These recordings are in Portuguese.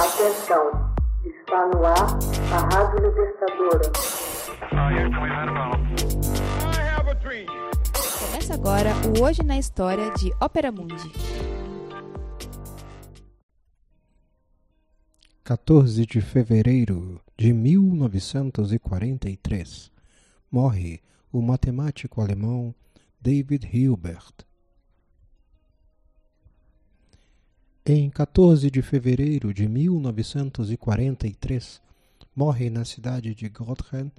Atenção, está no ar a Rádio Libertadora. Começa agora o Hoje na História de Ópera Mundi. 14 de fevereiro de 1943 morre o matemático alemão David Hilbert. Em 14 de fevereiro de 1943, morre na cidade de Gothen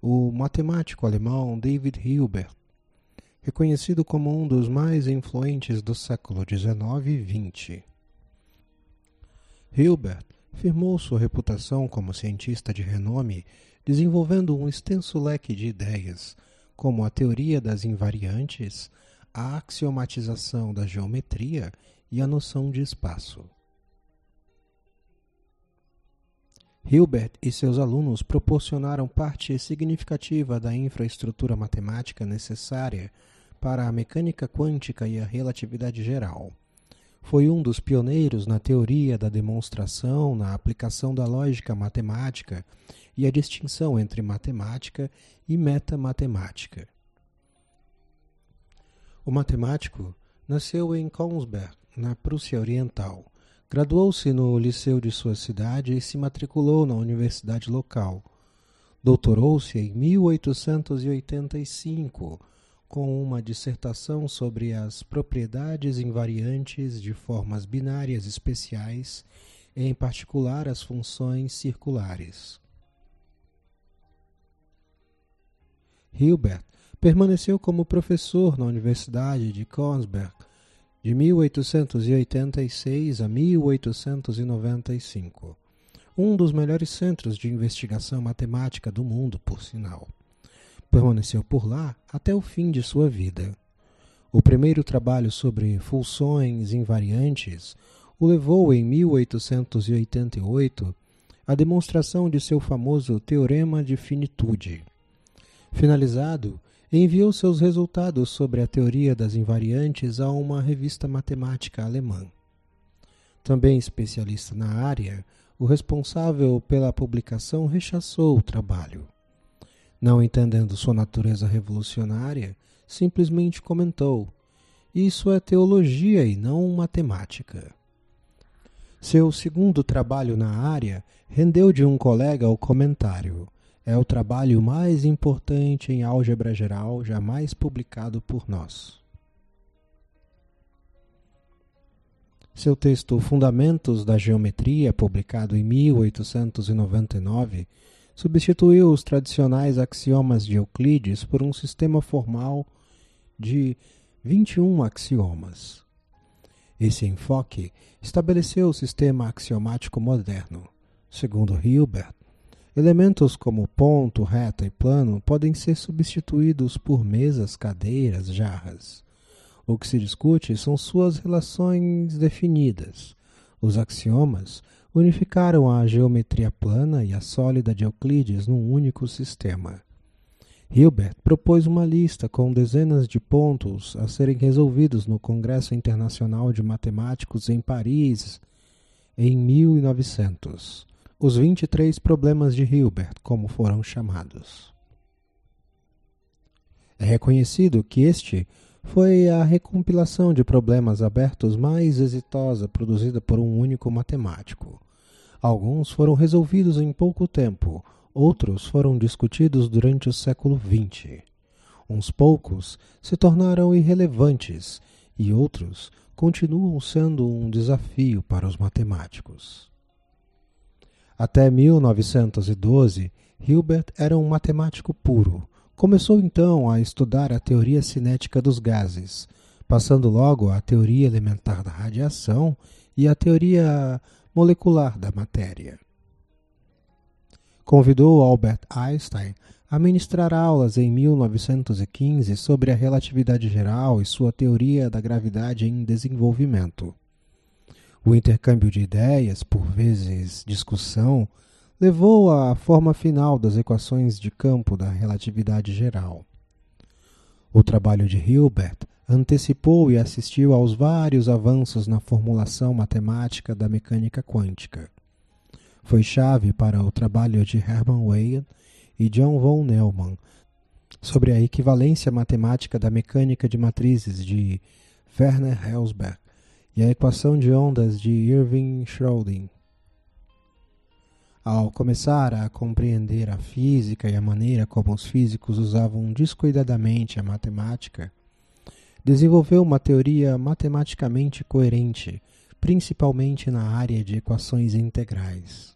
o matemático alemão David Hilbert, reconhecido como um dos mais influentes do século XIX e XX. Hilbert firmou sua reputação como cientista de renome, desenvolvendo um extenso leque de ideias, como a teoria das invariantes, a axiomatização da geometria e a noção de espaço. Hilbert e seus alunos proporcionaram parte significativa da infraestrutura matemática necessária para a mecânica quântica e a relatividade geral. Foi um dos pioneiros na teoria da demonstração, na aplicação da lógica matemática e a distinção entre matemática e metamatemática. O matemático nasceu em Konsberg, na Prússia Oriental. Graduou-se no liceu de sua cidade e se matriculou na universidade local. Doutorou-se em 1885 com uma dissertação sobre as propriedades invariantes de formas binárias especiais, em particular as funções circulares. Hilbert permaneceu como professor na Universidade de Konsberg de 1886 a 1895, um dos melhores centros de investigação matemática do mundo, por sinal. Permaneceu por lá até o fim de sua vida. O primeiro trabalho sobre funções invariantes o levou em 1888 à demonstração de seu famoso teorema de finitude. Finalizado, enviou seus resultados sobre a teoria das invariantes a uma revista matemática alemã. Também especialista na área, o responsável pela publicação rechaçou o trabalho. Não entendendo sua natureza revolucionária, simplesmente comentou: Isso é teologia e não matemática. Seu segundo trabalho na área rendeu de um colega o comentário: é o trabalho mais importante em álgebra geral jamais publicado por nós. Seu texto Fundamentos da Geometria, publicado em 1899, substituiu os tradicionais axiomas de Euclides por um sistema formal de 21 axiomas. Esse enfoque estabeleceu o sistema axiomático moderno. Segundo Hilbert, Elementos como ponto, reta e plano podem ser substituídos por mesas, cadeiras, jarras. O que se discute são suas relações definidas. Os axiomas unificaram a geometria plana e a sólida de Euclides num único sistema. Hilbert propôs uma lista com dezenas de pontos a serem resolvidos no Congresso Internacional de Matemáticos em Paris em 1900 os 23 problemas de Hilbert, como foram chamados. É reconhecido que este foi a recompilação de problemas abertos mais exitosa produzida por um único matemático. Alguns foram resolvidos em pouco tempo, outros foram discutidos durante o século XX. Uns poucos se tornaram irrelevantes e outros continuam sendo um desafio para os matemáticos. Até 1912, Hilbert era um matemático puro. Começou então a estudar a teoria cinética dos gases, passando logo à teoria elementar da radiação e à teoria molecular da matéria. Convidou Albert Einstein a ministrar aulas em 1915 sobre a relatividade geral e sua teoria da gravidade em desenvolvimento. O intercâmbio de ideias, por vezes discussão, levou à forma final das equações de campo da relatividade geral. O trabalho de Hilbert antecipou e assistiu aos vários avanços na formulação matemática da mecânica quântica. Foi chave para o trabalho de Hermann Weyl e John von Neumann sobre a equivalência matemática da mecânica de matrizes de Werner Helsberg e a equação de ondas de Irving Schrödinger. Ao começar a compreender a física e a maneira como os físicos usavam descuidadamente a matemática, desenvolveu uma teoria matematicamente coerente, principalmente na área de equações integrais.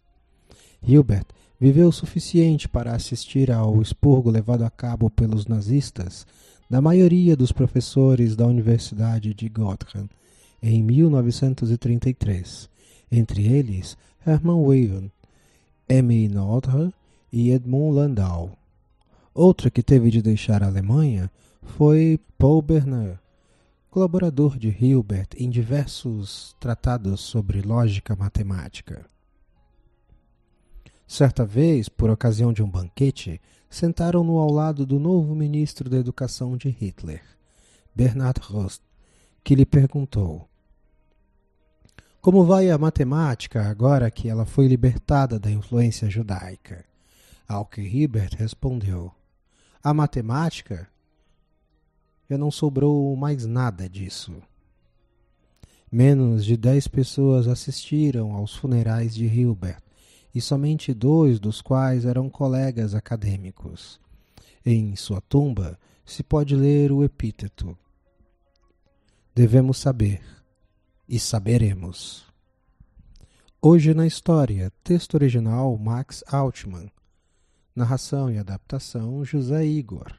Hilbert viveu o suficiente para assistir ao expurgo levado a cabo pelos nazistas da maioria dos professores da Universidade de Göttingen em 1933, entre eles Hermann Weyl, M. Nordher e Edmund Landau. Outra que teve de deixar a Alemanha foi Paul Bernard, colaborador de Hilbert em diversos tratados sobre lógica matemática. Certa vez, por ocasião de um banquete, sentaram-no ao lado do novo ministro da Educação de Hitler, Bernhard Rust, que lhe perguntou: Como vai a matemática agora que ela foi libertada da influência judaica? Ao que Hilbert respondeu: A matemática já não sobrou mais nada disso. Menos de dez pessoas assistiram aos funerais de Hilbert, e somente dois dos quais eram colegas acadêmicos. Em sua tumba se pode ler o epíteto: Devemos saber, e saberemos. Hoje na história, texto original Max Altman, narração e adaptação José Igor.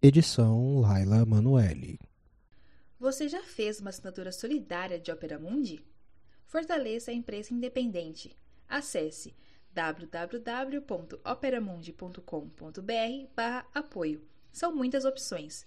Edição Laila Manuelle. Você já fez uma assinatura solidária de Opera Mundi? Fortaleça a imprensa independente. Acesse www.operamundi.com.br/apoio. São muitas opções.